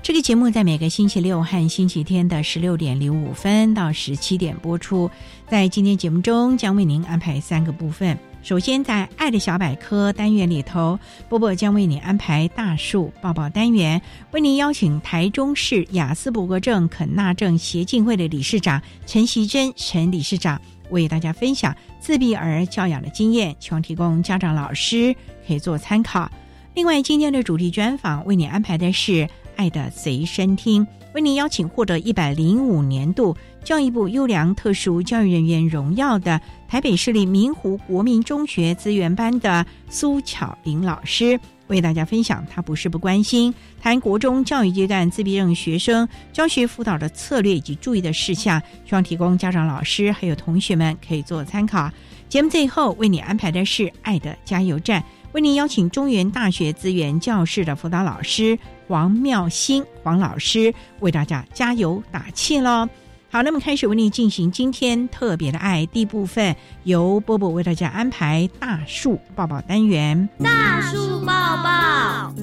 这个节目在每个星期六和星期天的十六点零五分到十七点播出。在今天节目中，将为您安排三个部分。首先，在“爱的小百科”单元里头，波波将为您安排“大树抱抱”单元，为您邀请台中市雅斯伯格症肯纳症协进会的理事长陈习珍陈理事长为大家分享自闭儿教养的经验，希望提供家长、老师可以做参考。另外，今天的主题专访为您安排的是。爱的随身听，为您邀请获得一百零五年度教育部优良特殊教育人员荣耀的台北市立明湖国民中学资源班的苏巧玲老师，为大家分享他不是不关心谈国中教育阶段自闭症学生教学辅导的策略以及注意的事项，希望提供家长、老师还有同学们可以做参考。节目最后为你安排的是爱的加油站。为您邀请中原大学资源教室的辅导老师王妙心王老师为大家加油打气喽！好，那么开始为您进行今天特别的爱第一部分，由波波为大家安排大树抱抱单元。大树抱抱，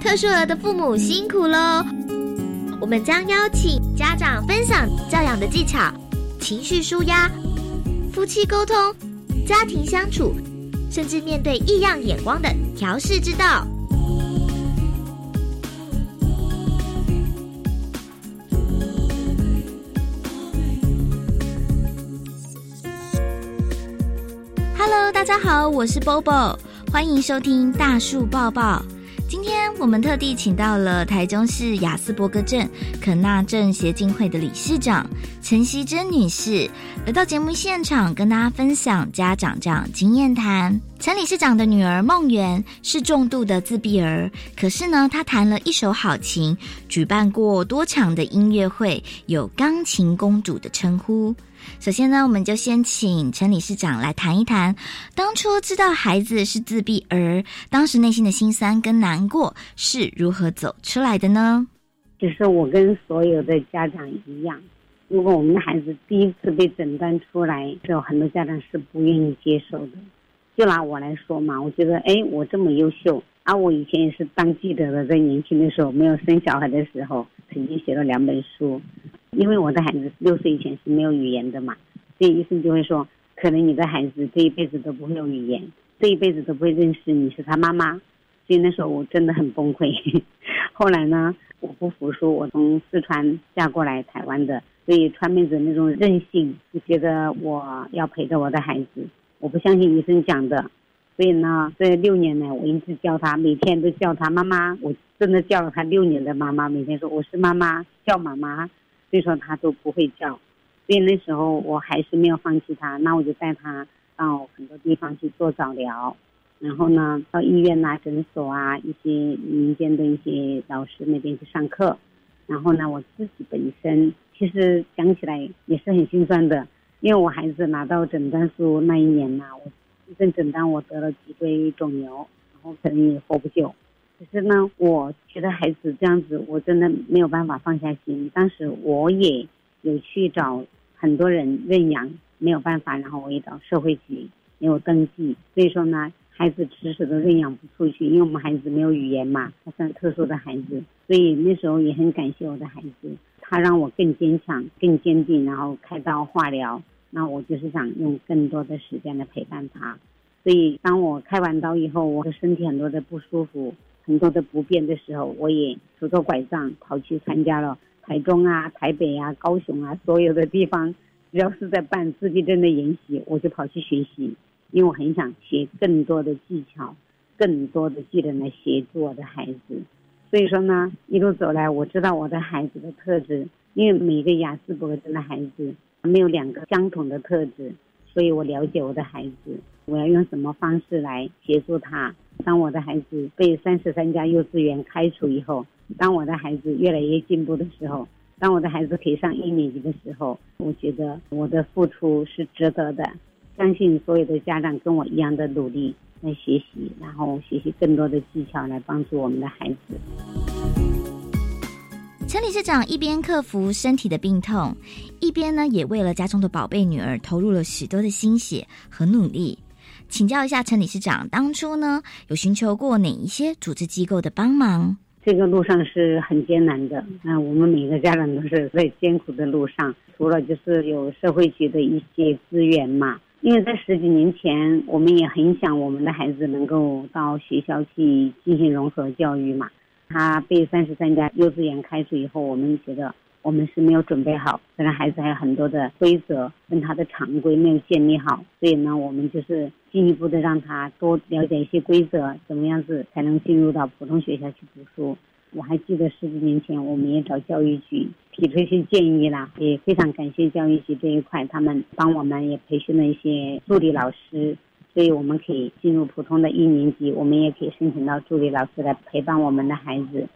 特殊儿的父母辛苦喽！我们将邀请家长分享教养的技巧、情绪舒压、夫妻沟通。家庭相处，甚至面对异样眼光的调试之道。Hello，大家好，我是 Bobo，欢迎收听大树抱抱。今天我们特地请到了台中市雅斯伯格镇肯纳镇协进会的理事长陈希珍女士来到节目现场，跟大家分享家长这样经验谈。陈理事长的女儿梦圆是重度的自闭儿，可是呢，她弹了一手好琴，举办过多场的音乐会，有“钢琴公主”的称呼。首先呢，我们就先请陈理事长来谈一谈，当初知道孩子是自闭儿，当时内心的心酸跟难过是如何走出来的呢？其实我跟所有的家长一样，如果我们的孩子第一次被诊断出来，有很多家长是不愿意接受的。就拿我来说嘛，我觉得，哎，我这么优秀，啊我以前也是当记者的，在年轻的时候没有生小孩的时候，曾经写了两本书。因为我的孩子六岁以前是没有语言的嘛，所以医生就会说，可能你的孩子这一辈子都不会有语言，这一辈子都不会认识你是他妈妈。所以那时候我真的很崩溃。后来呢，我不服输，我从四川嫁过来台湾的，所以川妹子那种任性，就觉得我要陪着我的孩子，我不相信医生讲的。所以呢，这六年来我一直叫他，每天都叫他妈妈，我真的叫了他六年的妈妈，每天说我是妈妈，叫妈妈。所以说他都不会叫，所以那时候我还是没有放弃他，那我就带他到很多地方去做早疗，然后呢到医院呐、诊所啊、一些民间的一些老师那边去上课，然后呢我自己本身其实讲起来也是很心酸的，因为我孩子拿到诊断书那一年呐，我医生诊断我得了脊椎肿瘤，然后可能也活不久。可是呢，我觉得孩子这样子，我真的没有办法放下心。当时我也有去找很多人认养没有办法，然后我也找社会局没有登记，所以说呢，孩子迟迟都认养不出去，因为我们孩子没有语言嘛，他是特殊的孩子，所以那时候也很感谢我的孩子，他让我更坚强、更坚定，然后开刀化疗，那我就是想用更多的时间来陪伴他。所以当我开完刀以后，我的身体很多的不舒服，很多的不便的时候，我也拄着拐杖跑去参加了。台中啊、台北啊、高雄啊，所有的地方，只要是在办自闭症的研习，我就跑去学习，因为我很想学更多的技巧、更多的技能来协助我的孩子。所以说呢，一路走来，我知道我的孩子的特质，因为每个雅思伯格症的孩子没有两个相同的特质，所以我了解我的孩子，我要用什么方式来协助他。当我的孩子被三十三家幼稚园开除以后。当我的孩子越来越进步的时候，当我的孩子可以上一年级的时候，我觉得我的付出是值得的。相信所有的家长跟我一样的努力来学习，然后学习更多的技巧来帮助我们的孩子。陈理事长一边克服身体的病痛，一边呢也为了家中的宝贝女儿投入了许多的心血和努力。请教一下陈理事长，当初呢有寻求过哪一些组织机构的帮忙？这个路上是很艰难的，那我们每个家长都是在艰苦的路上。除了就是有社会局的一些资源嘛，因为在十几年前，我们也很想我们的孩子能够到学校去进行融合教育嘛。他被三十三家幼稚园开除以后，我们觉得我们是没有准备好，可能孩子还有很多的规则跟他的常规没有建立好，所以呢，我们就是。进一步的让他多了解一些规则，怎么样子才能进入到普通学校去读书？我还记得十几年前，我们也找教育局提出一些建议啦，也非常感谢教育局这一块，他们帮我们也培训了一些助理老师，所以我们可以进入普通的一年级，我们也可以申请到助理老师来陪伴我们的孩子。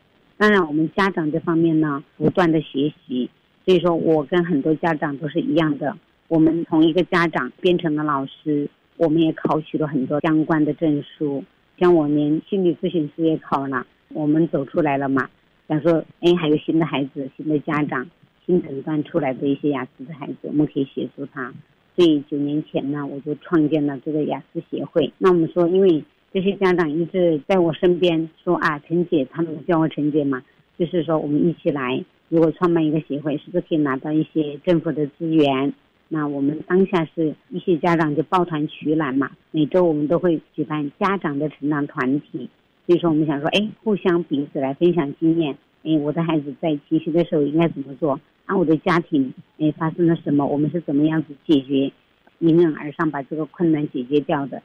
当然，我们家长这方面呢，不断的学习，所以说我跟很多家长都是一样的，我们从一个家长变成了老师。我们也考取了很多相关的证书，像我连心理咨询师也考了。我们走出来了嘛？想说，哎，还有新的孩子、新的家长、新诊断出来的一些雅思的孩子，我们可以协助他。所以九年前呢，我就创建了这个雅思协会。那我们说，因为这些家长一直在我身边说啊，陈姐，他们叫我陈姐嘛，就是说我们一起来，如果创办一个协会，是不是可以拿到一些政府的资源？那我们当下是一些家长就抱团取暖嘛，每周我们都会举办家长的成长团体，所以说我们想说，哎，互相彼此来分享经验，哎，我的孩子在情绪的时候应该怎么做？啊，我的家庭哎发生了什么？我们是怎么样子解决，迎刃而上把这个困难解决掉的？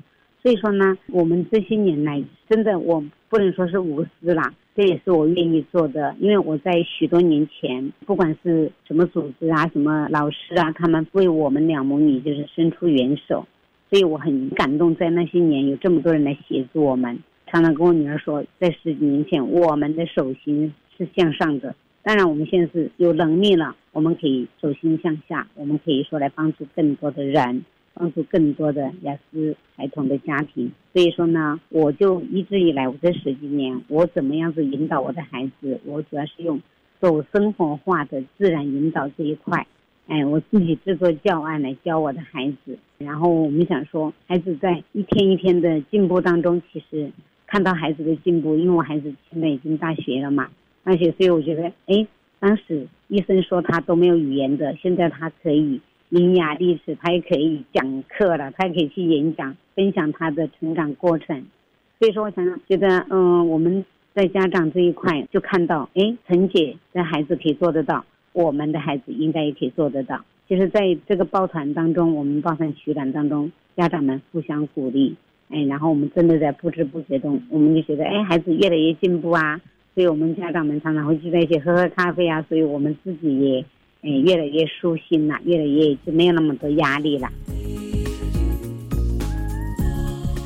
所以说呢，我们这些年来真的我不能说是无私啦。这也是我愿意做的，因为我在许多年前，不管是什么组织啊、什么老师啊，他们为我们两母女就是伸出援手，所以我很感动。在那些年，有这么多人来协助我们，常常跟我女儿说，在十几年前，我们的手心是向上的。当然，我们现在是有能力了，我们可以手心向下，我们可以说来帮助更多的人。帮助更多的雅思孩童的家庭，所以说呢，我就一直以来，我这十几年，我怎么样子引导我的孩子？我主要是用走生活化的自然引导这一块，哎，我自己制作教案来教我的孩子。然后我们想说，孩子在一天一天的进步当中，其实看到孩子的进步，因为我孩子现在已经大学了嘛，大学，所以我觉得，哎，当时医生说他都没有语言的，现在他可以。伶牙俐齿，他也可以讲课了，他也可以去演讲，分享他的成长过程。所以说，我想觉得，嗯，我们在家长这一块就看到，哎，陈姐的孩子可以做得到，我们的孩子应该也可以做得到。其实在这个抱团当中，我们抱团取暖当中，家长们互相鼓励，哎，然后我们真的在不知不觉中，我们就觉得，哎，孩子越来越进步啊。所以我们家长们常常会聚在一起喝喝咖啡啊。所以我们自己也。哎，越来越舒心了，越来越就没有那么多压力了。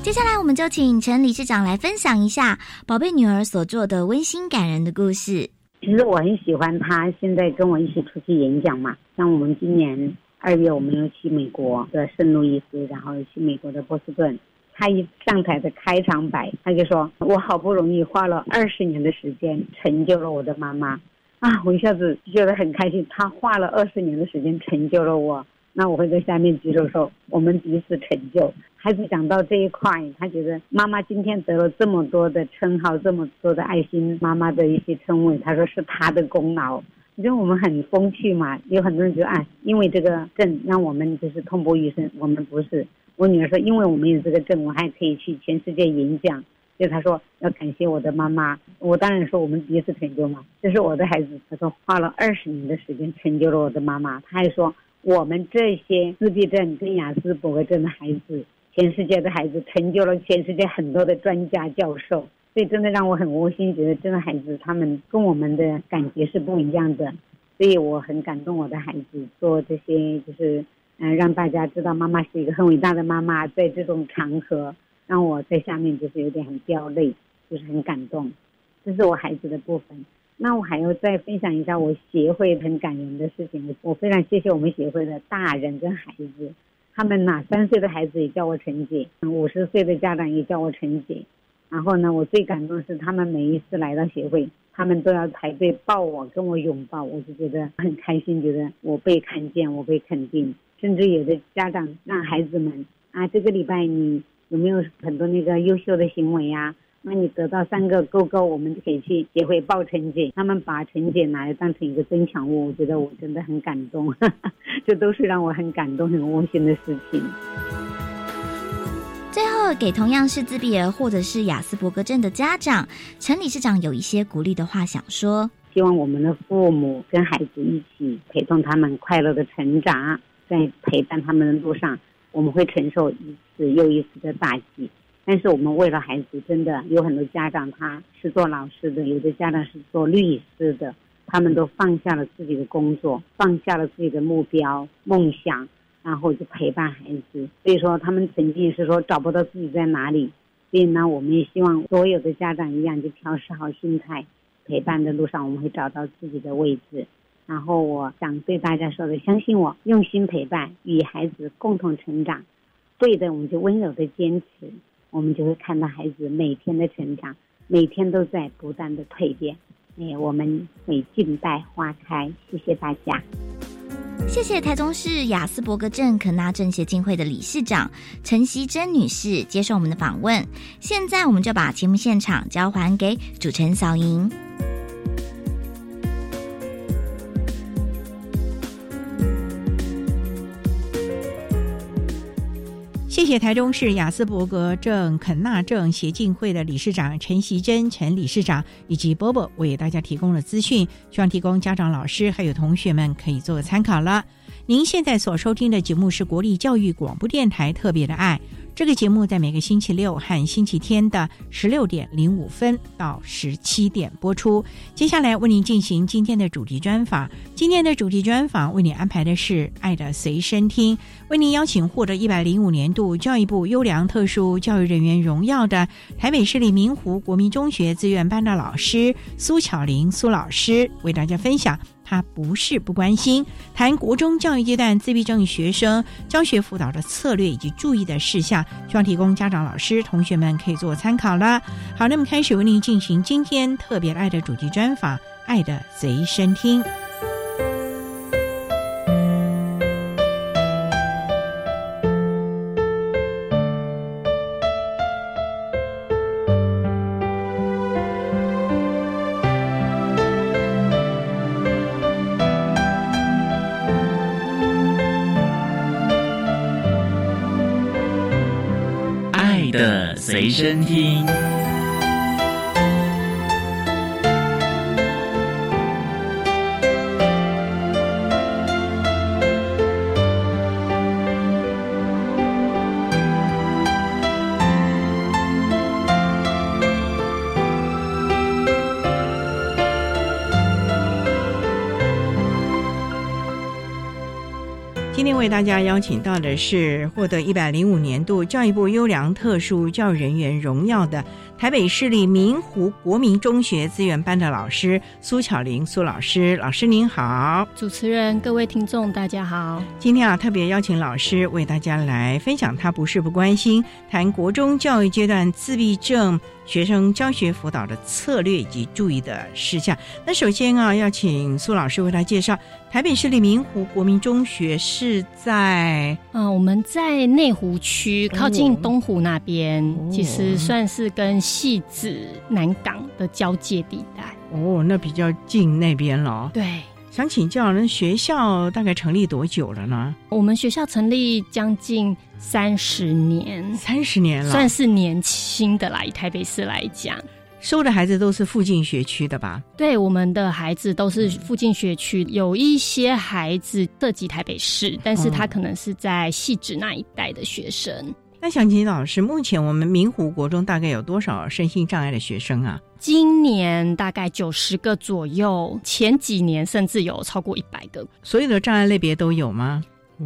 接下来，我们就请陈理事长来分享一下宝贝女儿所做的温馨感人的故事。其实我很喜欢她，现在跟我一起出去演讲嘛。像我们今年二月，我们又去美国的圣路易斯，然后去美国的波士顿。她一上台的开场白，她就说：“我好不容易花了二十年的时间，成就了我的妈妈。”啊，我一下子觉得很开心。他花了二十年的时间成就了我，那我会在下面举手说我们彼此成就。孩子讲到这一块，他觉得妈妈今天得了这么多的称号，这么多的爱心妈妈的一些称谓，他说是他的功劳。你觉得我们很风趣嘛？有很多人觉得啊，因为这个证让我们就是痛不欲生，我们不是。我女儿说，因为我们有这个证，我还可以去全世界演讲。就他说要感谢我的妈妈，我当然说我们第一次成就嘛，这是我的孩子。他说花了二十年的时间成就了我的妈妈。他还说我们这些自闭症跟雅思伯格症的孩子，全世界的孩子成就了全世界很多的专家教授。所以真的让我很窝心，觉得真的孩子他们跟我们的感觉是不一样的。所以我很感动我的孩子做这些，就是嗯让大家知道妈妈是一个很伟大的妈妈，在这种场合。让我在下面就是有点很掉泪，就是很感动，这是我孩子的部分。那我还要再分享一下我协会很感人的事情。我非常谢谢我们协会的大人跟孩子，他们呐，三岁的孩子也叫我陈姐，五十岁的家长也叫我陈姐。然后呢，我最感动是他们每一次来到协会，他们都要排队抱我，跟我拥抱，我就觉得很开心，觉得我被看见，我被肯定。甚至有的家长让孩子们啊，这个礼拜你。有没有很多那个优秀的行为呀？那你得到三个勾勾，我们就可以去协会报陈姐。他们把陈姐拿来当成一个增强物，我觉得我真的很感动，这都是让我很感动、很窝心的事情。最后，给同样是自闭儿或者是雅斯伯格症的家长，陈理事长有一些鼓励的话想说：希望我们的父母跟孩子一起陪同他们快乐的成长，在陪伴他们的路上。我们会承受一次又一次的打击，但是我们为了孩子，真的有很多家长他是做老师的，有的家长是做律师的，他们都放下了自己的工作，放下了自己的目标梦想，然后就陪伴孩子。所以说，他们曾经是说找不到自己在哪里，所以呢，我们也希望所有的家长一样，就调试好心态，陪伴的路上，我们会找到自己的位置。然后我想对大家说的，相信我，用心陪伴，与孩子共同成长。对的，我们就温柔的坚持，我们就会看到孩子每天的成长，每天都在不断的蜕变。哎，我们会静待花开。谢谢大家。谢谢台中市雅斯伯格症可纳症协进会的理事长陈希珍女士接受我们的访问。现在我们就把节目现场交还给主持人小莹。谢谢台中市雅斯伯格症肯纳症协进会的理事长陈习珍陈理事长以及波波为大家提供了资讯，希望提供家长、老师还有同学们可以做个参考了。您现在所收听的节目是国立教育广播电台特别的爱。这个节目在每个星期六和星期天的十六点零五分到十七点播出。接下来为您进行今天的主题专访。今天的主题专访为您安排的是《爱的随身听》，为您邀请获得一百零五年度教育部优良特殊教育人员荣耀的台北市立明湖国民中学资源班的老师苏巧玲苏老师，为大家分享。他不是不关心，谈国中教育阶段自闭症学生教学辅导的策略以及注意的事项，希望提供家长、老师、同学们可以做参考了。好，那么开始为您进行今天特别爱的主题专访，《爱的随身听》。随身听。为大家邀请到的是获得一百零五年度教育部优良特殊教育人员荣耀的台北市立明湖国民中学资源班的老师苏巧玲苏老师，老师您好，主持人各位听众大家好。今天啊特别邀请老师为大家来分享他不是不关心谈国中教育阶段自闭症学生教学辅导的策略以及注意的事项。那首先啊要请苏老师为大家介绍。台北市立明湖国民中学是在啊，我们在内湖区靠近东湖那边，其实算是跟戏子南港的交界地带。哦，那比较近那边了。对，想请教，那学校大概成立多久了呢？我们学校成立将近三十年，三十年了，算是年轻的啦。以台北市来讲。收的孩子都是附近学区的吧？对，我们的孩子都是附近学区，有一些孩子涉及台北市，但是他可能是在细致那一带的学生。那想请老师，目前我们明湖国中大概有多少身心障碍的学生啊？今年大概九十个左右，前几年甚至有超过一百个。所有的障碍类别都有吗？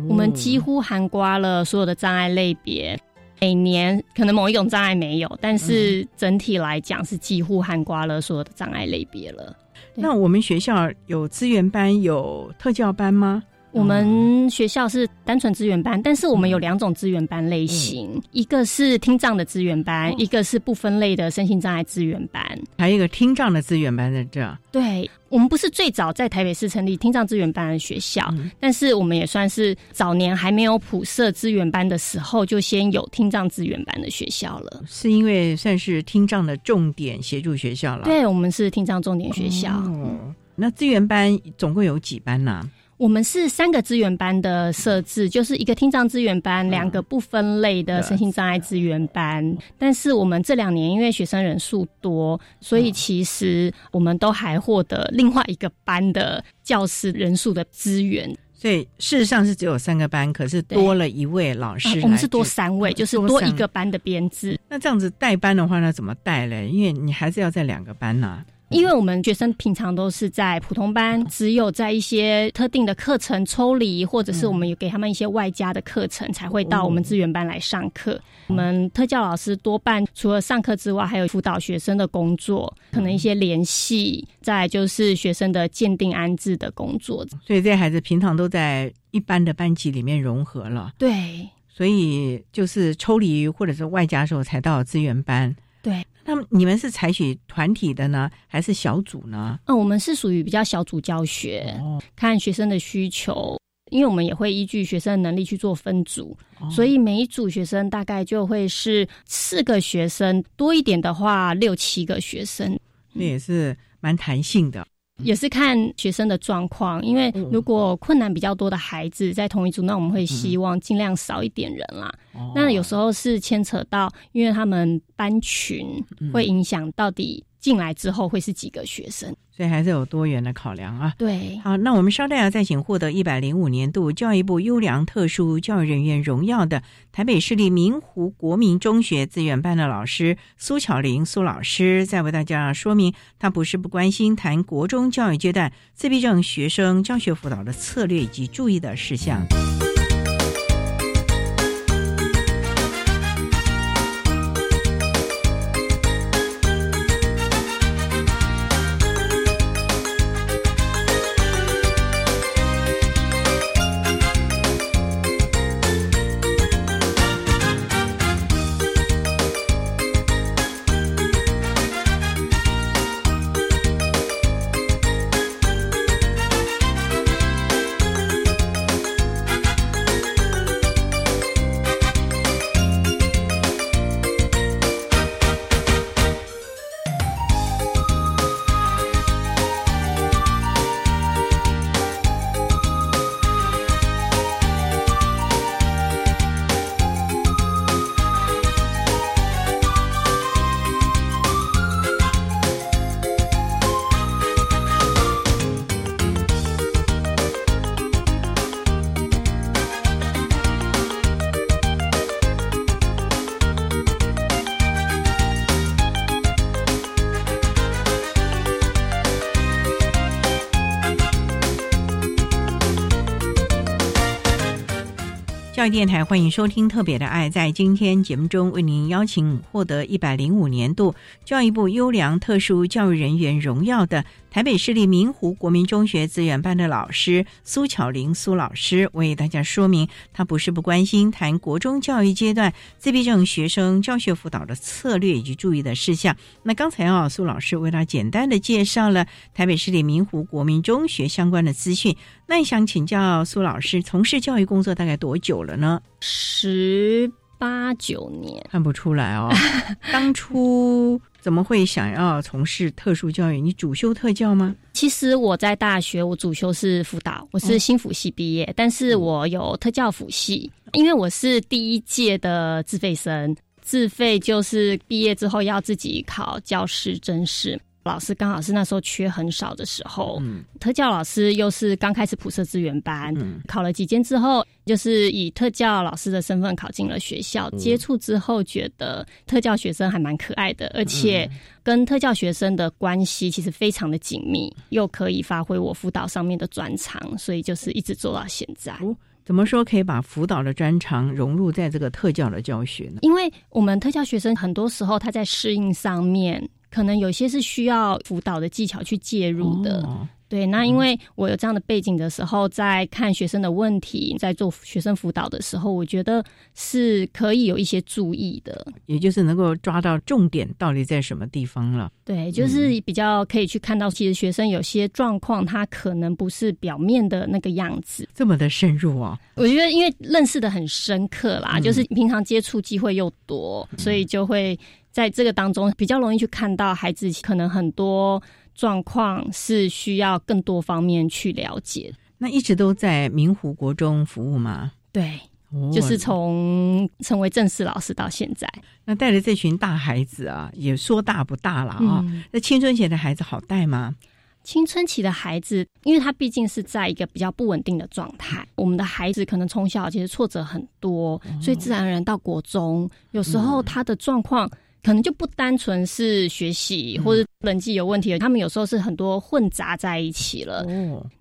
我们几乎涵盖了所有的障碍类别。每年可能某一种障碍没有，但是整体来讲是几乎涵盖了所有的障碍类别了。那我们学校有资源班、有特教班吗？我们学校是单纯资源班，但是我们有两种资源班类型，一个是听障的资源班，一个是不分类的身心障碍资源班，还有一个听障的资源班在这。对，我们不是最早在台北市成立听障资源班的学校，但是我们也算是早年还没有普设资源班的时候，就先有听障资源班的学校了。是因为算是听障的重点协助学校了。对，我们是听障重点学校。哦，那资源班总共有几班呢？我们是三个资源班的设置，就是一个听障资源班，两个不分类的身心障碍资源班。但是我们这两年因为学生人数多，所以其实我们都还获得另外一个班的教师人数的资源。所以事实上是只有三个班，可是多了一位老师。我们是多三位，就是多一个班的编制。那这样子带班的话，那怎么带嘞？因为你还是要在两个班呢。因为我们学生平常都是在普通班，只有在一些特定的课程抽离，或者是我们有给他们一些外加的课程，才会到我们资源班来上课。我们特教老师多半除了上课之外，还有辅导学生的工作，可能一些联系，再就是学生的鉴定安置的工作。所以这些孩子平常都在一般的班级里面融合了。对，所以就是抽离或者是外加时候才到资源班。对。那么你们是采取团体的呢，还是小组呢？嗯，我们是属于比较小组教学，看学生的需求，因为我们也会依据学生的能力去做分组，所以每一组学生大概就会是四个学生，多一点的话六七个学生，那也是蛮弹性的。也是看学生的状况，因为如果困难比较多的孩子在同一组，那我们会希望尽量少一点人啦。那有时候是牵扯到，因为他们班群会影响到底。进来之后会是几个学生，所以还是有多元的考量啊。对，好，那我们稍待要再请获得一百零五年度教育部优良特殊教育人员荣耀的台北市立明湖国民中学资源班的老师苏巧玲苏老师，再为大家说明，他不是不关心谈国中教育阶段自闭症学生教学辅导的策略以及注意的事项。电台欢迎收听《特别的爱》。在今天节目中，为您邀请获得一百零五年度教育部优良特殊教育人员荣耀的台北市立明湖国民中学资源班的老师苏巧玲苏老师，为大家说明他不是不关心谈国中教育阶段自闭症学生教学辅导的策略以及注意的事项。那刚才啊，苏老师为他简单的介绍了台北市立明湖国民中学相关的资讯。那想请教苏老师，从事教育工作大概多久了呢？十八九年，看不出来哦。当初怎么会想要从事特殊教育？你主修特教吗？其实我在大学，我主修是辅导，我是新辅系毕业，但是我有特教辅系，因为我是第一届的自费生，自费就是毕业之后要自己考教师真试。老师刚好是那时候缺很少的时候，嗯特教老师又是刚开始普设资源班，考了几间之后，就是以特教老师的身份考进了学校。接触之后，觉得特教学生还蛮可爱的，而且跟特教学生的关系其实非常的紧密，又可以发挥我辅导上面的专长，所以就是一直做到现在。怎么说可以把辅导的专长融入在这个特教的教学呢？因为我们特教学生很多时候他在适应上面。可能有些是需要辅导的技巧去介入的，对。那因为我有这样的背景的时候，在看学生的问题，在做学生辅导的时候，我觉得是可以有一些注意的，也就是能够抓到重点到底在什么地方了。对，就是比较可以去看到，其实学生有些状况，他可能不是表面的那个样子，这么的深入啊。我觉得因为认识的很深刻啦，就是平常接触机会又多，所以就会。在这个当中，比较容易去看到孩子可能很多状况是需要更多方面去了解。那一直都在明湖国中服务吗？对，就是从成为正式老师到现在。那带着这群大孩子啊，也说大不大了啊。那青春期的孩子好带吗？青春期的孩子，因为他毕竟是在一个比较不稳定的状态，我们的孩子可能从小其实挫折很多，所以自然而然到国中，有时候他的状况。可能就不单纯是学习或者人际有问题，他们有时候是很多混杂在一起了。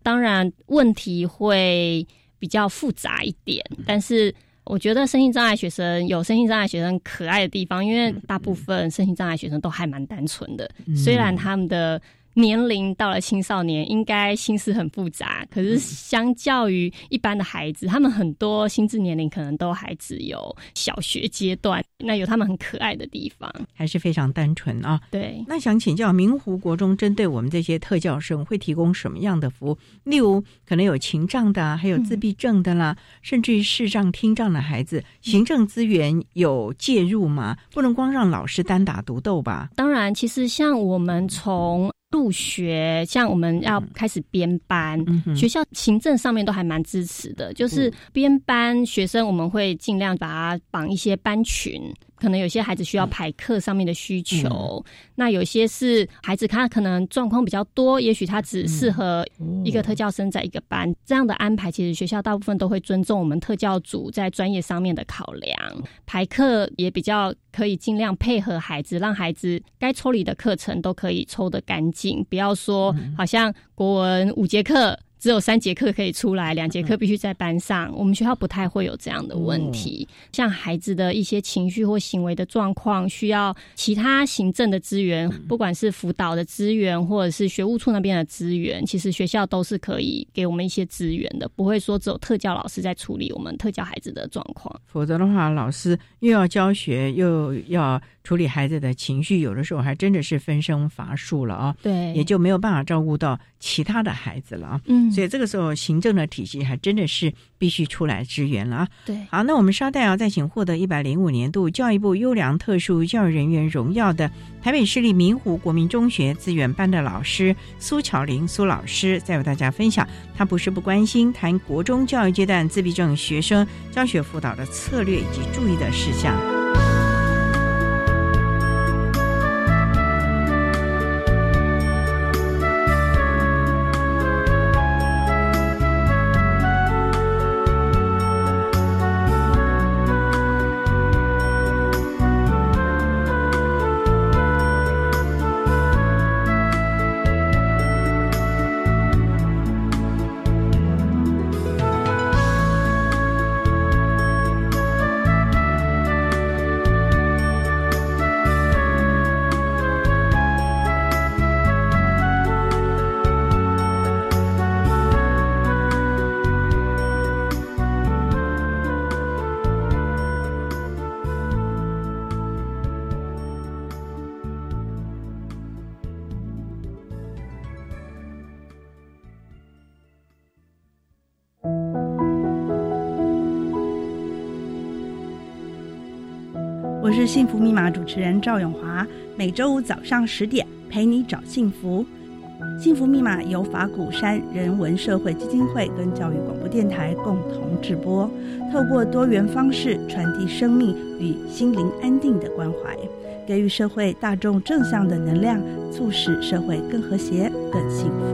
当然问题会比较复杂一点，但是我觉得身心障碍学生有身心障碍学生可爱的地方，因为大部分身心障碍学生都还蛮单纯的，虽然他们的。年龄到了青少年，应该心思很复杂。可是相较于一般的孩子，他们很多心智年龄可能都还只有小学阶段。那有他们很可爱的地方，还是非常单纯啊。对。那想请教明湖国中，针对我们这些特教生，会提供什么样的服务？例如，可能有情障的，还有自闭症的啦，甚至于视障、听障的孩子，行政资源有介入吗？不能光让老师单打独斗吧？当然，其实像我们从入学，像我们要开始编班，学校行政上面都还蛮支持的。就是编班学生，我们会尽量把它绑一些班群。可能有些孩子需要排课上面的需求，那有些是孩子他可能状况比较多，也许他只适合一个特教生在一个班。这样的安排，其实学校大部分都会尊重我们特教组在专业上面的考量，排课也比较可以尽量配合孩子，让孩子该抽离的课程都可以抽得干净，不要说好像国文五节课。只有三节课可以出来，两节课必须在班上。我们学校不太会有这样的问题。像孩子的一些情绪或行为的状况，需要其他行政的资源，不管是辅导的资源，或者是学务处那边的资源，其实学校都是可以给我们一些资源的，不会说只有特教老师在处理我们特教孩子的状况。否则的话，老师又要教学，又要处理孩子的情绪，有的时候还真的是分身乏术了啊。对，也就没有办法照顾到其他的孩子了啊。嗯。所以这个时候，行政的体系还真的是必须出来支援了啊！对，好，那我们稍待啊，再请获得一百零五年度教育部优良特殊教育人员荣耀的台北市立明湖国民中学资源班的老师苏巧玲苏老师，再为大家分享他不是不关心谈国中教育阶段自闭症学生教学辅导的策略以及注意的事项。持人赵永华，每周五早上十点陪你找幸福。幸福密码由法鼓山人文社会基金会跟教育广播电台共同制播，透过多元方式传递生命与心灵安定的关怀，给予社会大众正向的能量，促使社会更和谐、更幸福。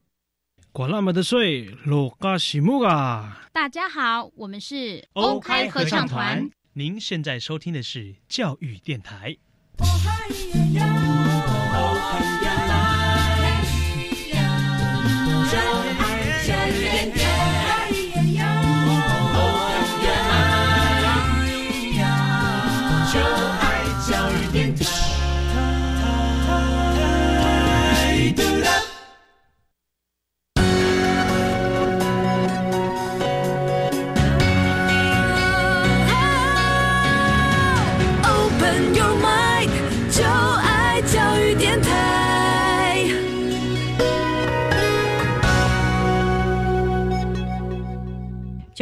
管那么的水，落嘎西木啊！大家好，我们是欧开合唱团。您现在收听的是教育电台。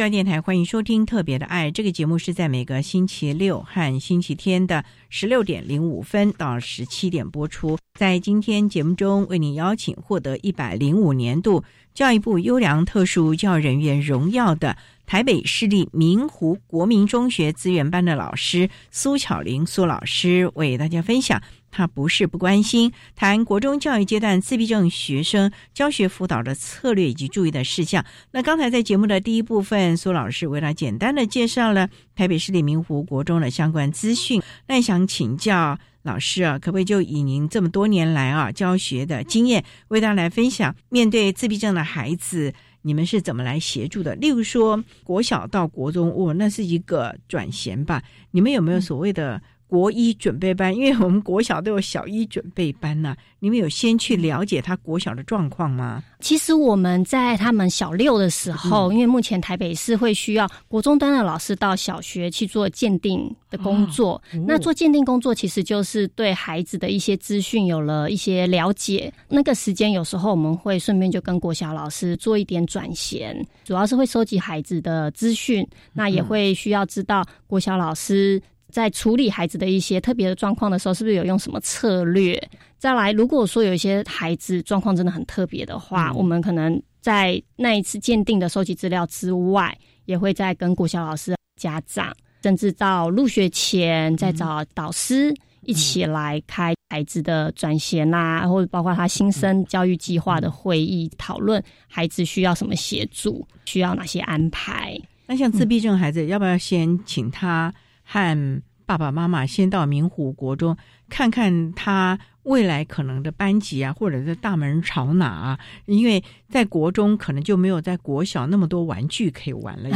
教育电台欢迎收听《特别的爱》这个节目，是在每个星期六和星期天的十六点零五分到十七点播出。在今天节目中，为您邀请获得一百零五年度教育部优良特殊教育人员荣耀的台北市立明湖国民中学资源班的老师苏巧玲苏老师，为大家分享。他不是不关心谈国中教育阶段自闭症学生教学辅导的策略以及注意的事项。那刚才在节目的第一部分，苏老师为他简单的介绍了台北市立明湖国中的相关资讯。那想请教老师啊，可不可以就以您这么多年来啊教学的经验，为大家来分享面对自闭症的孩子，你们是怎么来协助的？例如说国小到国中，哦，那是一个转衔吧？你们有没有所谓的？国一准备班，因为我们国小都有小一准备班呐。你们有先去了解他国小的状况吗？其实我们在他们小六的时候，因为目前台北市会需要国中端的老师到小学去做鉴定的工作。那做鉴定工作，其实就是对孩子的一些资讯有了一些了解。那个时间有时候我们会顺便就跟国小老师做一点转衔，主要是会收集孩子的资讯，那也会需要知道国小老师。在处理孩子的一些特别的状况的时候，是不是有用什么策略？再来，如果说有一些孩子状况真的很特别的话，我们可能在那一次鉴定的收集资料之外，也会再跟国小老师、家长，甚至到入学前再找导师一起来开孩子的转衔啦，或者包括他新生教育计划的会议，讨论孩子需要什么协助，需要哪些安排。那像自闭症孩子，要不要先请他？和爸爸妈妈先到明湖国中看看他未来可能的班级啊，或者是大门朝哪啊？因为在国中可能就没有在国小那么多玩具可以玩了。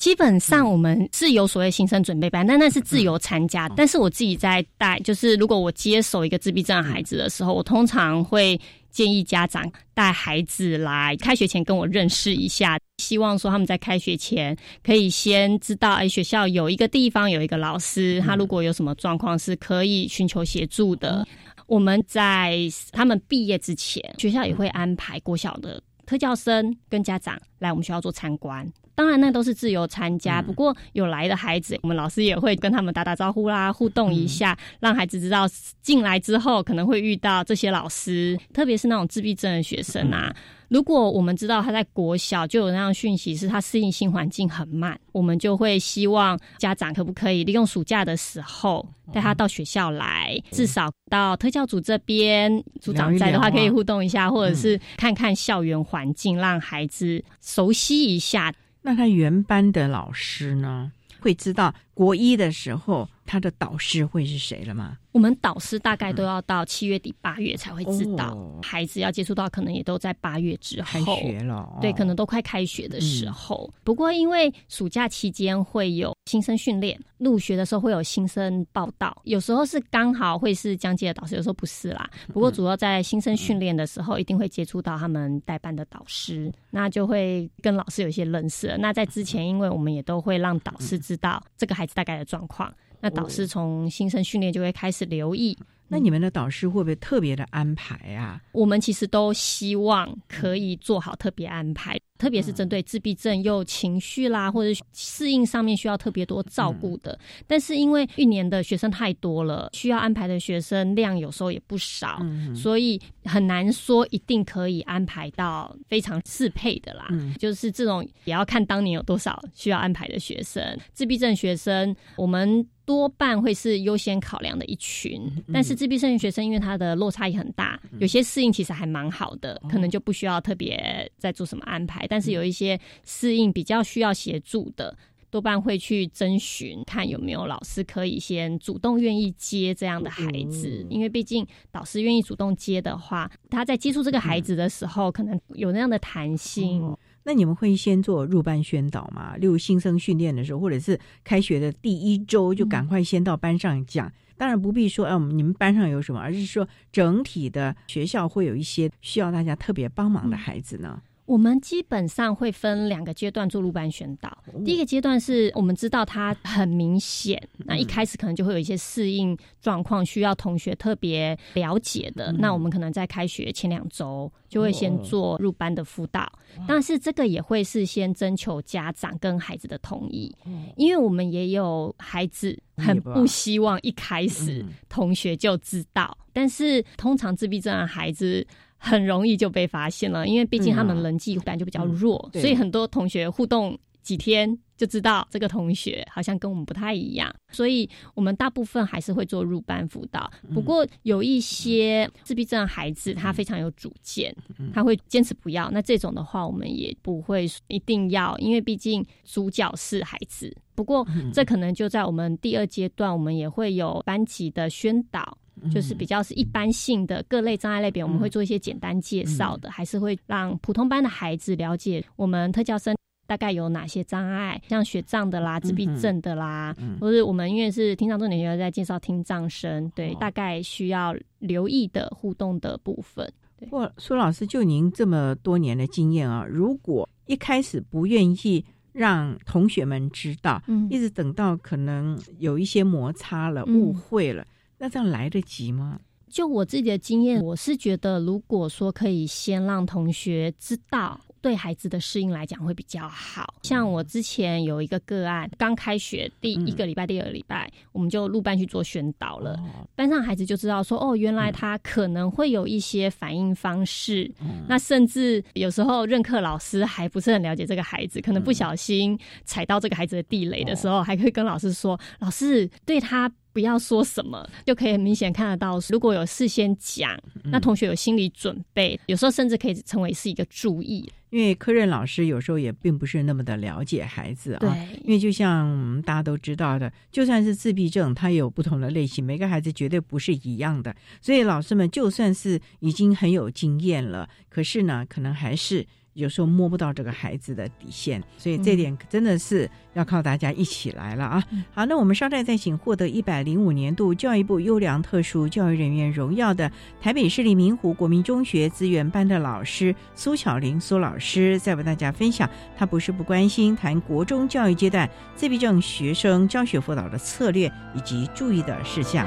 基本上我们是有所谓新生准备班，但那是自由参加。但是我自己在带，就是如果我接手一个自闭症孩子的时候，我通常会。建议家长带孩子来开学前跟我认识一下，希望说他们在开学前可以先知道，哎，学校有一个地方有一个老师，他如果有什么状况是可以寻求协助的。我们在他们毕业之前，学校也会安排国小的特教生跟家长来我们学校做参观。当然那都是自由参加，不过有来的孩子，我们老师也会跟他们打打招呼啦，互动一下，让孩子知道进来之后可能会遇到这些老师，特别是那种自闭症的学生啊。如果我们知道他在国小就有那样讯息，是他适应新环境很慢，我们就会希望家长可不可以利用暑假的时候带他到学校来，至少到特教组这边，组长在的话可以互动一下，或者是看看校园环境，让孩子熟悉一下。那他原班的老师呢，会知道国一的时候他的导师会是谁了吗？我们导师大概都要到七月底八月才会知道，孩子要接触到可能也都在八月之后开学了，对，可能都快开学的时候。不过因为暑假期间会有新生训练，入学的时候会有新生报道，有时候是刚好会是讲解的导师，有时候不是啦。不过主要在新生训练的时候，一定会接触到他们代班的导师，那就会跟老师有一些认识。那在之前，因为我们也都会让导师知道这个孩子大概的状况。那导师从新生训练就会开始留意。那你们的导师会不会特别的安排啊？我们其实都希望可以做好特别安排，特别是针对自闭症又情绪啦或者适应上面需要特别多照顾的。但是因为一年的学生太多了，需要安排的学生量有时候也不少，所以很难说一定可以安排到非常适配的啦。就是这种也要看当年有多少需要安排的学生。自闭症学生，我们。多半会是优先考量的一群，但是自闭症学生因为他的落差也很大，有些适应其实还蛮好的，可能就不需要特别再做什么安排。但是有一些适应比较需要协助的，多半会去征询看有没有老师可以先主动愿意接这样的孩子，因为毕竟导师愿意主动接的话，他在接触这个孩子的时候，可能有那样的弹性。那你们会先做入班宣导吗？例如新生训练的时候，或者是开学的第一周，就赶快先到班上讲。当然不必说，哎，你们班上有什么，而是说整体的学校会有一些需要大家特别帮忙的孩子呢。我们基本上会分两个阶段做入班宣导。第一个阶段是我们知道他很明显，那一开始可能就会有一些适应状况，需要同学特别了解的。那我们可能在开学前两周就会先做入班的辅导，但是这个也会是先征求家长跟孩子的同意，因为我们也有孩子很不希望一开始同学就知道，但是通常自闭症的孩子。很容易就被发现了，因为毕竟他们人际感就比较弱，所以很多同学互动几天就知道这个同学好像跟我们不太一样，所以我们大部分还是会做入班辅导。不过有一些自闭症孩子他非常有主见，他会坚持不要，那这种的话我们也不会一定要，因为毕竟主角是孩子。不过这可能就在我们第二阶段，我们也会有班级的宣导。就是比较是一般性的各类障碍类别，我们会做一些简单介绍的，还是会让普通班的孩子了解我们特教生大概有哪些障碍，像学障的啦、自闭症的啦，或者我们因为是听障重点学校在介绍听障生，对，大概需要留意的互动的部分。不，苏老师，就您这么多年的经验啊，如果一开始不愿意让同学们知道，嗯。一直等到可能有一些摩擦了、误会了。那这样来得及吗？就我自己的经验，我是觉得，如果说可以先让同学知道。对孩子的适应来讲会比较好，像我之前有一个个案，刚开学第一个礼拜、第二个礼拜，我们就入班去做宣导了，班上孩子就知道说，哦，原来他可能会有一些反应方式，那甚至有时候任课老师还不是很了解这个孩子，可能不小心踩到这个孩子的地雷的时候，还可以跟老师说，老师对他不要说什么，就可以很明显看得到，如果有事先讲，那同学有心理准备，有时候甚至可以成为是一个注意。因为科任老师有时候也并不是那么的了解孩子啊，因为就像大家都知道的，就算是自闭症，它有不同的类型，每个孩子绝对不是一样的，所以老师们就算是已经很有经验了，可是呢，可能还是。有时候摸不到这个孩子的底线，所以这点真的是要靠大家一起来了啊！好，那我们稍待再请获得一百零五年度教育部优良特殊教育人员荣耀的台北市立明湖国民中学资源班的老师苏巧玲苏老师，再为大家分享他不是不关心谈国中教育阶段自闭症学生教学辅导的策略以及注意的事项。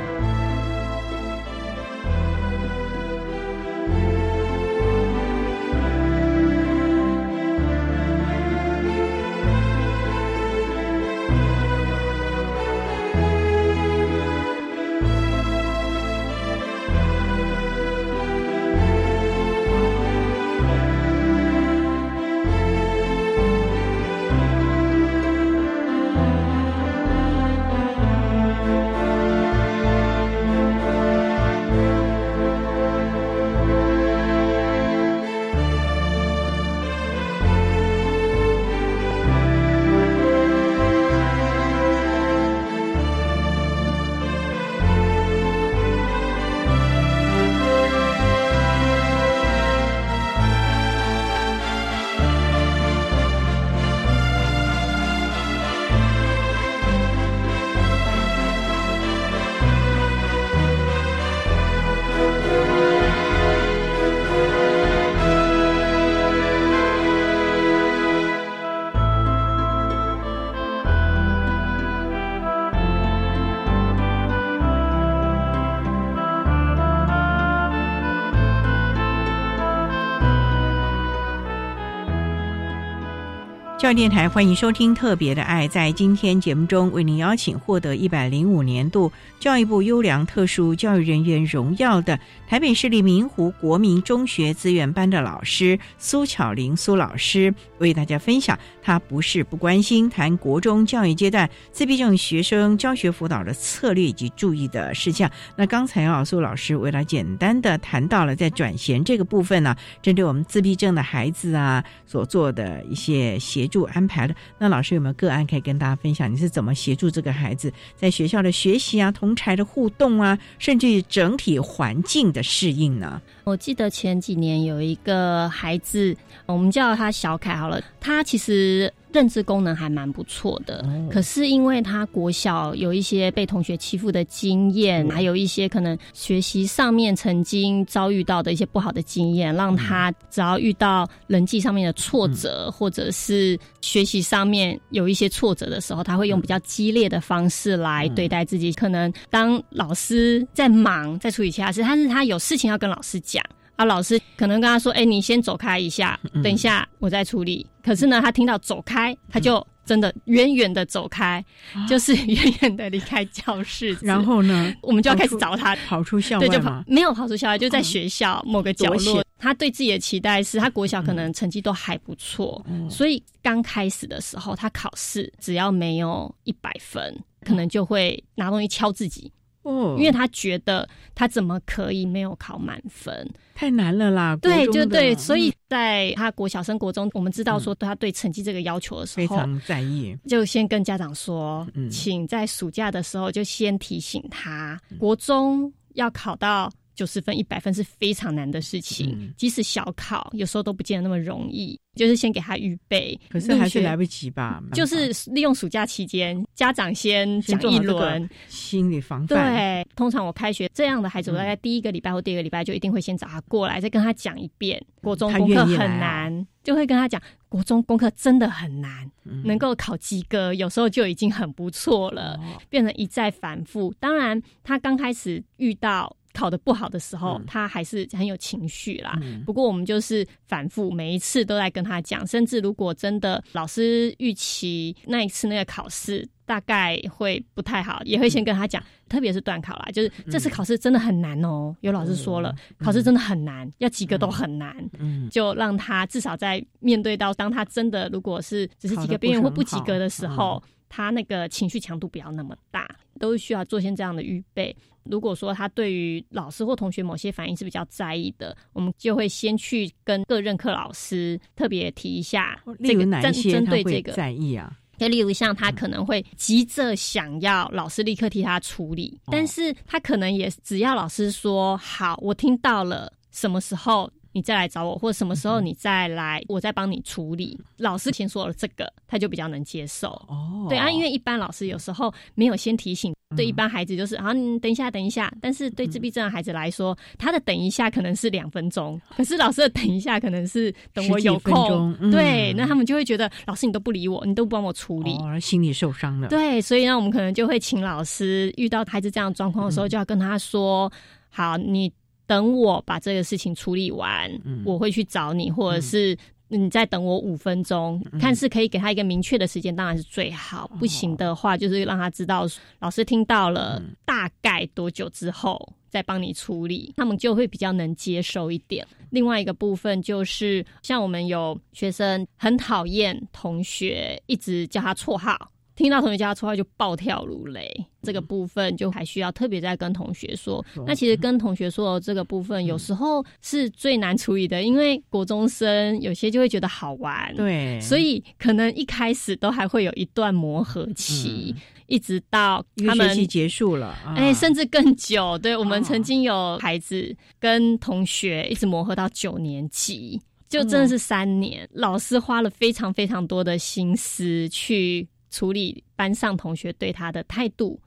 教育电台欢迎收听《特别的爱》。在今天节目中，为您邀请获得一百零五年度教育部优良特殊教育人员荣耀的台北市立明湖国民中学资源班的老师苏巧玲苏老师，为大家分享他不是不关心谈国中教育阶段自闭症学生教学辅导的策略以及注意的事项。那刚才啊，苏老师为了简单的谈到了在转衔这个部分呢，针对我们自闭症的孩子啊所做的一些协助。安排的，那老师有没有个案可以跟大家分享？你是怎么协助这个孩子在学校的学习啊、同才的互动啊，甚至整体环境的适应呢？我记得前几年有一个孩子，我们叫他小凯好了，他其实。认知功能还蛮不错的，可是因为他国小有一些被同学欺负的经验，还有一些可能学习上面曾经遭遇到的一些不好的经验，让他只要遇到人际上面的挫折，或者是学习上面有一些挫折的时候，他会用比较激烈的方式来对待自己。可能当老师在忙，在处理其他事，但是他有事情要跟老师讲。啊，老师可能跟他说：“哎，你先走开一下，等一下我再处理。”可是呢，他听到“走开”，他就真的远远的走开，就是 远远的离开教室。然后呢，我们就要开始找他，跑出校外对，就跑，没有跑出校外，就在学校某个角落。他对自己的期待是他国小可能成绩都还不错，所以刚开始的时候，他考试只要没有一百分，可能就会拿东西敲自己。哦，因为他觉得他怎么可以没有考满分？太难了啦！对，就对，所以在他国小升国中，我们知道说他对成绩这个要求的时候，非常在意，就先跟家长说，请在暑假的时候就先提醒他，国中要考到。九十分、一百分是非常难的事情，即使小考，有时候都不见得那么容易。就是先给他预备，可是还是来不及吧？就是利用暑假期间，家长先讲一轮心理防范。对，通常我开学这样的孩子，我大概第一个礼拜或第二个礼拜就一定会先找他过来，再跟他讲一遍。国中功课很难，就会跟他讲，国中功课真的很难，能够考及格，有时候就已经很不错了。变成一再反复。当然，他刚开始遇到。考的不好的时候，他还是很有情绪啦。不过我们就是反复每一次都在跟他讲，甚至如果真的老师预期那一次那个考试大概会不太好，也会先跟他讲，特别是断考啦，就是这次考试真的很难哦。有老师说了，考试真的很难，要及格都很难。嗯，就让他至少在面对到当他真的如果是只是及格边缘或不及格的时候，他那个情绪强度不要那么大，都需要做些这样的预备。如果说他对于老师或同学某些反应是比较在意的，我们就会先去跟各任课老师特别提一下，这个针针对这个在意啊。就例如像他可能会急着想要老师立刻替他处理，但是他可能也只要老师说好，我听到了，什么时候？你再来找我，或者什么时候你再来，我再帮你处理。老师先说了这个，他就比较能接受。哦，对啊，因为一般老师有时候没有先提醒，对一般孩子就是啊，你等一下，等一下。但是对自闭症的孩子来说，他的等一下可能是两分钟，可是老师的等一下可能是等我有空。对，那他们就会觉得老师你都不理我，你都不帮我处理，心理受伤了。对，所以呢，我们可能就会请老师遇到孩子这样状况的时候，就要跟他说：好，你。等我把这个事情处理完，我会去找你，或者是你再等我五分钟，看是可以给他一个明确的时间，当然是最好。不行的话，就是让他知道老师听到了，大概多久之后再帮你处理，他们就会比较能接受一点。另外一个部分就是，像我们有学生很讨厌同学一直叫他绰号。听到同学家出来就暴跳如雷，这个部分就还需要特别再跟同学说。那其实跟同学说的这个部分，有时候是最难处理的，因为国中生有些就会觉得好玩，对，所以可能一开始都还会有一段磨合期，一直到他们结束了，哎，甚至更久。对我们曾经有孩子跟同学一直磨合到九年级，就真的是三年，老师花了非常非常多的心思去。处理班上同学对他的态度，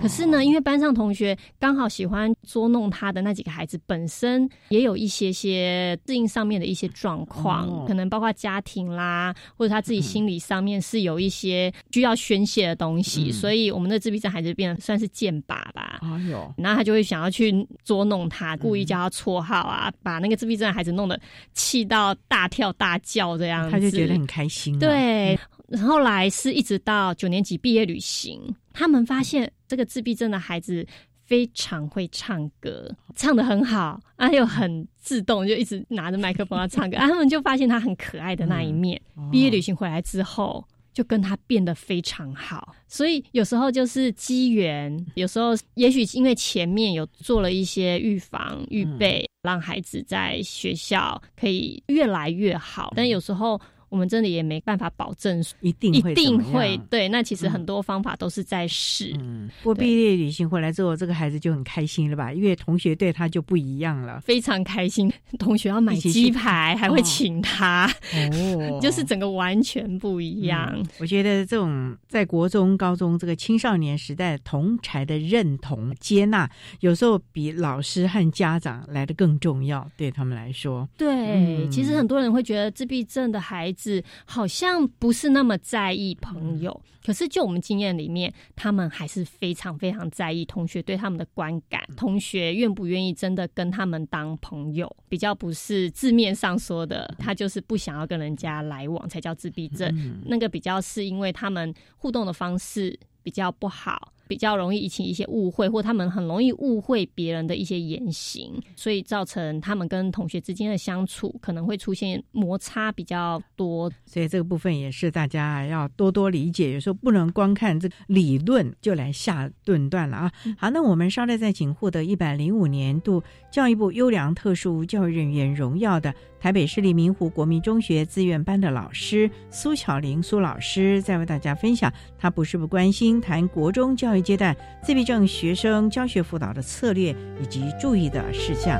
可是呢，因为班上同学刚好喜欢捉弄他的那几个孩子，本身也有一些些适应上面的一些状况，可能包括家庭啦，或者他自己心理上面是有一些需要宣泄的东西，所以我们的自闭症孩子变得算是剑拔吧。哎呦，然后他就会想要去捉弄他，故意叫他绰号啊，把那个自闭症的孩子弄得气到大跳大叫这样子，他就觉得很开心。对，后来是一直到九年级毕业旅行。他们发现这个自闭症的孩子非常会唱歌，唱的很好，啊，又很自动，就一直拿着麦克风要唱歌。啊，他们就发现他很可爱的那一面。毕业旅行回来之后，就跟他变得非常好。所以有时候就是机缘，有时候也许因为前面有做了一些预防预备，让孩子在学校可以越来越好。但有时候。我们真的也没办法保证一定一定会对。那其实很多方法都是在试。嗯过毕业旅行回来之后，这个孩子就很开心了吧？因为同学对他就不一样了，非常开心。同学要买鸡排，还会请他，哦，就是整个完全不一样。我觉得这种在国中、高中这个青少年时代同才的认同、接纳，有时候比老师和家长来的更重要，对他们来说。对，其实很多人会觉得自闭症的孩子。是好像不是那么在意朋友，可是就我们经验里面，他们还是非常非常在意同学对他们的观感，同学愿不愿意真的跟他们当朋友，比较不是字面上说的，他就是不想要跟人家来往才叫自闭症，那个比较是因为他们互动的方式比较不好。比较容易引起一些误会，或他们很容易误会别人的一些言行，所以造成他们跟同学之间的相处可能会出现摩擦比较多。所以这个部分也是大家要多多理解，有时候不能光看这个理论就来下顿断了啊。好，那我们稍待再请获得一百零五年度教育部优良特殊教育人员荣耀的。台北市立明湖国民中学资源班的老师苏巧玲苏老师，在为大家分享他不是不关心谈国中教育阶段自闭症学生教学辅导的策略以及注意的事项。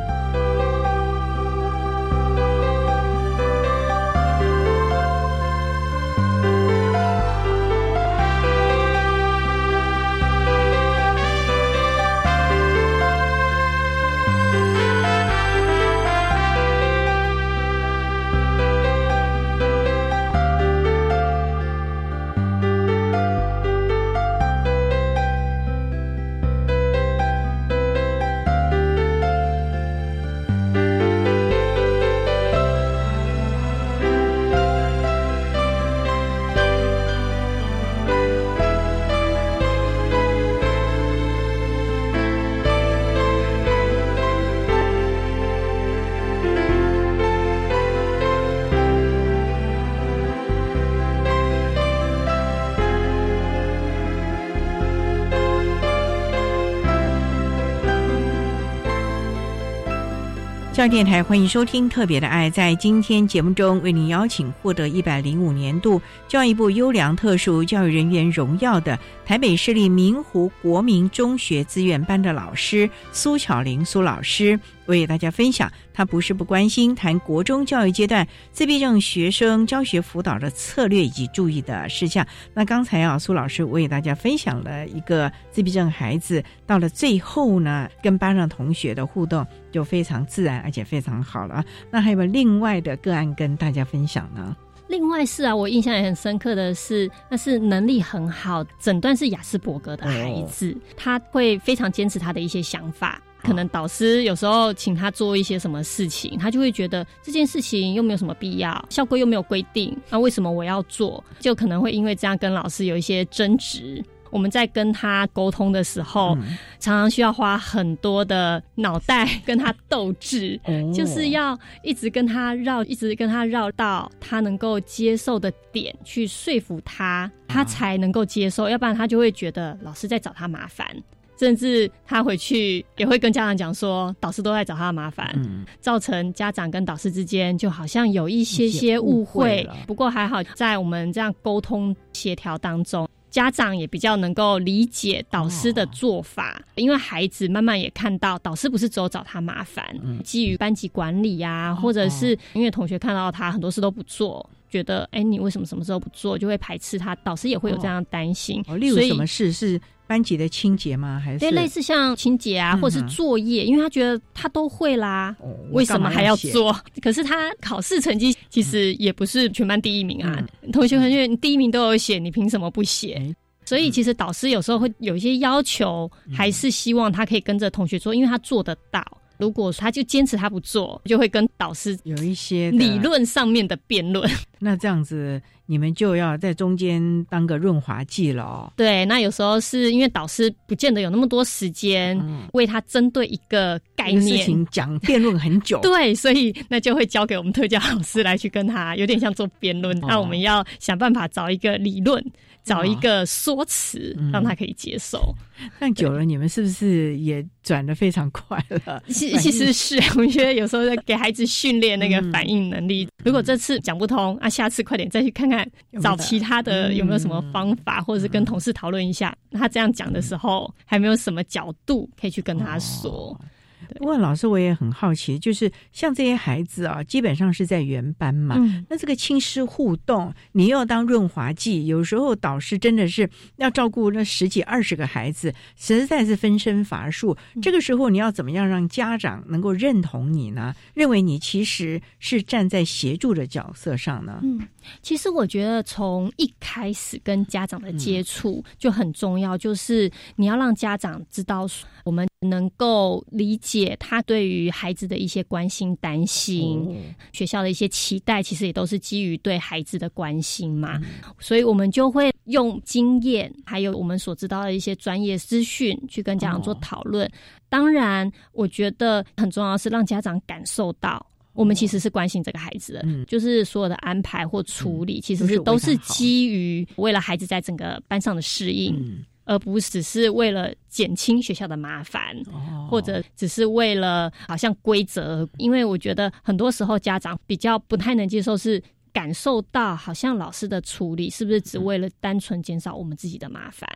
电台欢迎收听《特别的爱》。在今天节目中，为您邀请获得一百零五年度教育部优良特殊教育人员荣耀的台北市立明湖国民中学资源班的老师苏巧玲苏老师。为大家分享，他不是不关心谈国中教育阶段自闭症学生教学辅导的策略以及注意的事项。那刚才啊，苏老师为大家分享了一个自闭症孩子到了最后呢，跟班上同学的互动就非常自然，而且非常好了。那还有另外的个案跟大家分享呢？另外是啊，我印象也很深刻的是，那是能力很好，诊断是雅斯伯格的孩子，他会非常坚持他的一些想法。可能导师有时候请他做一些什么事情，他就会觉得这件事情又没有什么必要，校规又没有规定，那为什么我要做？就可能会因为这样跟老师有一些争执。我们在跟他沟通的时候，常常需要花很多的脑袋跟他斗智，就是要一直跟他绕，一直跟他绕到他能够接受的点去说服他，他才能够接受，要不然他就会觉得老师在找他麻烦。甚至他回去也会跟家长讲说，导师都在找他麻烦，造成家长跟导师之间就好像有一些些误会。不过还好，在我们这样沟通协调当中，家长也比较能够理解导师的做法，因为孩子慢慢也看到导师不是只有找他麻烦，基于班级管理呀，或者是因为同学看到他很多事都不做，觉得哎，你为什么什么时候不做，就会排斥他。导师也会有这样担心。例如什么事是？班级的清洁吗？还是对，类似像清洁啊，嗯或是作业，因为他觉得他都会啦，为什么还要做？可是他考试成绩其实也不是全班第一名啊，同学同学你第一名都有写，你凭什么不写？所以其实导师有时候会有一些要求，还是希望他可以跟着同学做，因为他做得到。如果他就坚持他不做，就会跟导师有一些理论上面的辩论。那这样子，你们就要在中间当个润滑剂了哦。对，那有时候是因为导师不见得有那么多时间为他针对一个概念事情讲辩论很久，对，所以那就会交给我们特教老师来去跟他，有点像做辩论。那我们要想办法找一个理论，找一个说辞，让他可以接受。但嗯久了，你们是不是也转的非常快了？其其实是，我觉得有时候在给孩子训练那个反应能力。如果这次讲不通啊，下次快点再去看看，找其他的有没有什么方法，或者是跟同事讨论一下。他这样讲的时候，还没有什么角度可以去跟他说。不过老师，我也很好奇，就是像这些孩子啊，基本上是在原班嘛，嗯那这个亲师互动，你又要当润滑剂，有时候导师真的是要照顾那十几二十个孩子，实在是分身乏术。这个时候你要怎么样让家长能够认同你呢？认为你其实是站在协助的角色上呢？嗯，其实我觉得从一开始跟家长的接触就很重要，就是你要让家长知道我们能够理解他对于孩子的一些关心、担心，学校的一些期待，其实也都是基于对孩子的关心嘛。所以我们就会用经验，还有我们所知道的一些专业资讯，去跟家长做讨论。当然，我觉得很重要是让家长感受到。我们其实是关心这个孩子的，就是所有的安排或处理，其实是都是基于为了孩子在整个班上的适应，而不只是为了减轻学校的麻烦，或者只是为了好像规则。因为我觉得很多时候家长比较不太能接受是。感受到好像老师的处理是不是只为了单纯减少我们自己的麻烦，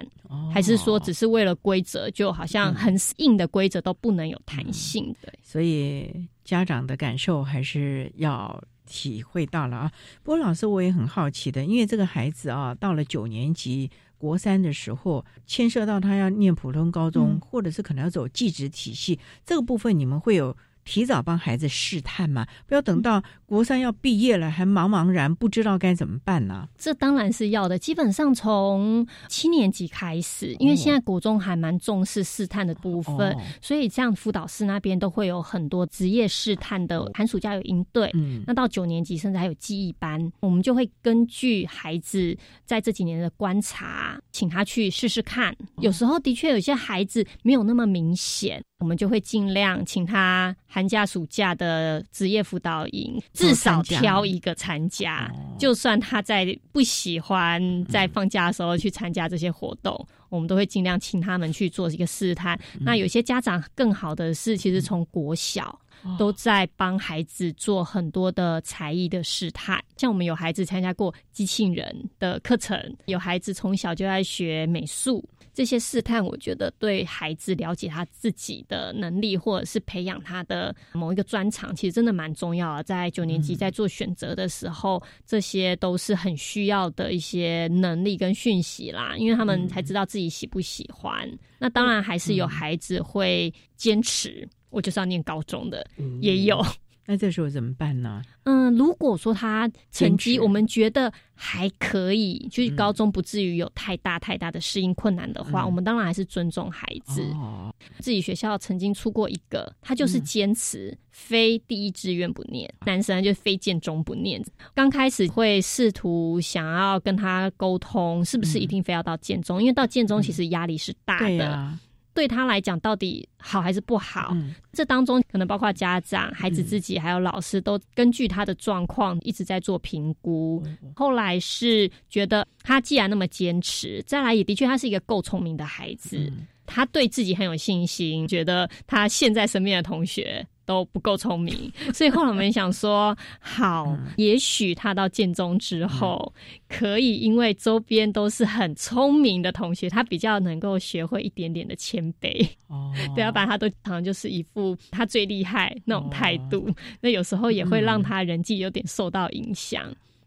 还是说只是为了规则，就好像很硬的规则都不能有弹性？对，所以家长的感受还是要体会到了啊。不过老师我也很好奇的，因为这个孩子啊，到了九年级。国三的时候，牵涉到他要念普通高中，嗯、或者是可能要走技职体系，这个部分你们会有提早帮孩子试探嘛？不要等到国三要毕业了，还茫茫然不知道该怎么办呢？这当然是要的。基本上从七年级开始，因为现在国中还蛮重视试探的部分，哦、所以这样辅导室那边都会有很多职业试探的，寒暑假有营队。嗯，那到九年级甚至还有记忆班，我们就会根据孩子在这几年的观察，请他去试试看。有时候的确有些孩子没有那么明显，我们就会尽量请他寒假、暑假的职业辅导营，至少挑一个参加。就算他在不喜欢在放假的时候去参加这些活动，我们都会尽量请他们去做一个试探。那有些家长更好的是，其实从国小。都在帮孩子做很多的才艺的试探，像我们有孩子参加过机器人的课程，有孩子从小就在学美术，这些试探，我觉得对孩子了解他自己的能力，或者是培养他的某一个专长，其实真的蛮重要的。在九年级在做选择的时候，这些都是很需要的一些能力跟讯息啦，因为他们才知道自己喜不喜欢。那当然还是有孩子会坚持。我就是要念高中的，嗯、也有。那这时候怎么办呢？嗯，如果说他成绩我们觉得还可以，就是高中不至于有太大太大的适应困难的话，嗯、我们当然还是尊重孩子。哦、自己学校曾经出过一个，他就是坚持非第一志愿不念，嗯、男生就非建中不念。刚开始会试图想要跟他沟通，是不是一定非要到建中？因为到建中其实压力是大的。对他来讲，到底好还是不好？嗯、这当中可能包括家长、孩子自己，还有老师，都根据他的状况一直在做评估。嗯、后来是觉得他既然那么坚持，再来也的确他是一个够聪明的孩子，嗯、他对自己很有信心，觉得他现在身边的同学。都不够聪明，所以后来我们想说，好，嗯、也许他到建中之后，嗯、可以因为周边都是很聪明的同学，他比较能够学会一点点的谦卑。哦，对，要不然他都常常就是一副他最厉害那种态度，哦、那有时候也会让他人际有点受到影响。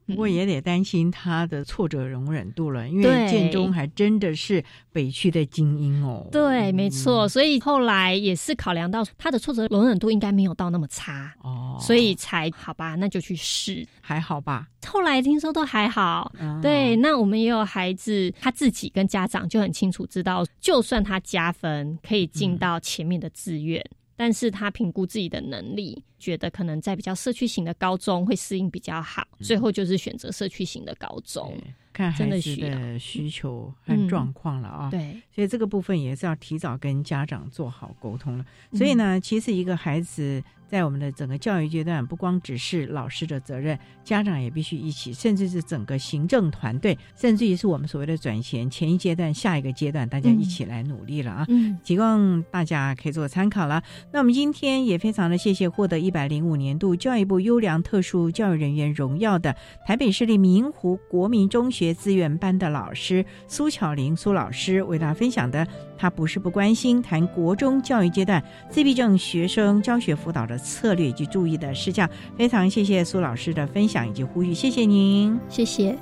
不过也得担心他的挫折容忍度了，因为对建中还真的是北区的精英哦。对，没错，所以后来也是考量到他的挫折容忍度应该没有到那么差，哦，所以才好吧，那就去试。还好吧。后来听说都还好，啊对。那我们也有孩子，他自己跟家长就很清楚知道，就算他加分可以进到前面的志愿，但是他评估自己的能力，觉得可能在比较社区型的高中会适应比较好，最后就是选择社区型的高中。看孩子的需求和嗯状况了啊、对，所以这个部分也是要提早跟家长做好沟通了。嗯所以呢，其实一个孩子在我们的整个教育阶段，不光只是老师的责任，家长也必须一起，甚至是整个行政团队，甚至于是我们所谓的转衔前一阶段、下一个阶段，大家一起来努力了啊！嗯，提供大家可以做参考了。那我们今天也非常的谢谢获得一百零五年度教育部优良特殊教育人员荣耀的台北市立明湖国民中学资源班的老师苏巧玲苏老师为大家分享的，他不是不关心谈国中教育阶段自闭症学生教学辅导的策略以及注意的事项。非常谢谢苏老师的分享以及呼吁，谢谢您，谢谢。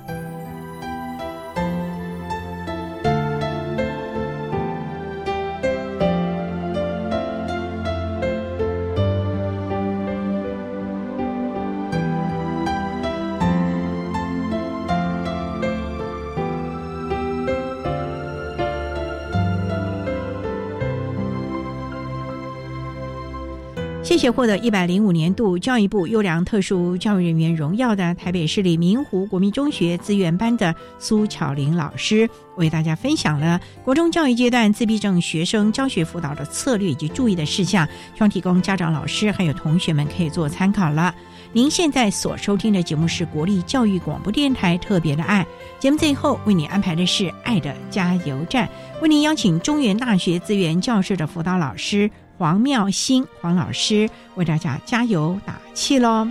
获得一百零五年度教育部优良特殊教育人员荣耀的台北市立明湖国民中学资源班的苏巧玲老师，为大家分享了国中教育阶段自闭症学生教学辅导的策略以及注意的事项，希望提供家长、老师还有同学们可以做参考了。您现在所收听的节目是国立教育广播电台特别的爱节目，最后为你安排的是爱的加油站，为您邀请中原大学资源教室的辅导老师。黄妙心黄老师为大家加油打气喽！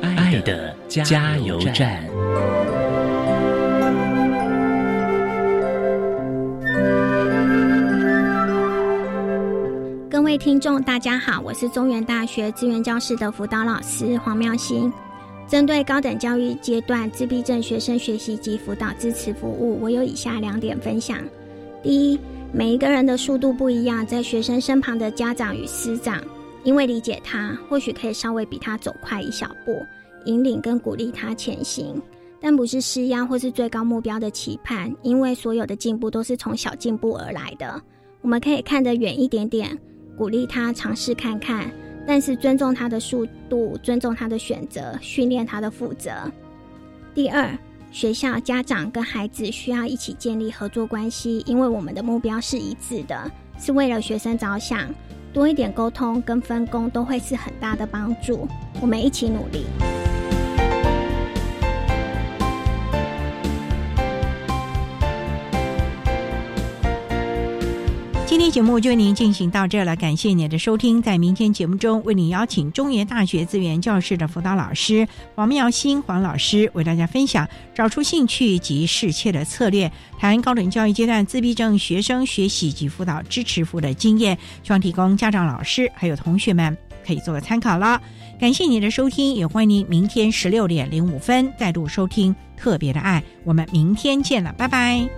爱的加油站。位听众，大家好，我是中原大学资源教室的辅导老师黄妙心。针对高等教育阶段自闭症学生学习及辅导支持服务，我有以下两点分享：第一，每一个人的速度不一样，在学生身旁的家长与师长，因为理解他，或许可以稍微比他走快一小步，引领跟鼓励他前行。但不是施压或是最高目标的期盼，因为所有的进步都是从小进步而来的。我们可以看得远一点点，鼓励他尝试看看，但是尊重他的速度，尊重他的选择，训练他的负责。第二，学校、家长跟孩子需要一起建立合作关系，因为我们的目标是一致的，是为了学生着想。多一点沟通跟分工都会是很大的帮助。我们一起努力。今天节目就为您进行到这了，感谢您的收听。在明天节目。中，为您邀请中原大学资源教室的辅导老师黄妙心黄老师，为大家分享找出兴趣及适切的策略，谈高等教育阶段自闭症学生学习及辅导支持服务的经验，希望提供家长、老师还有同学们可以做个参考了。感谢您的收听，也欢迎您明天十六点零五分再度收听特别的爱。我们明天见了，拜拜。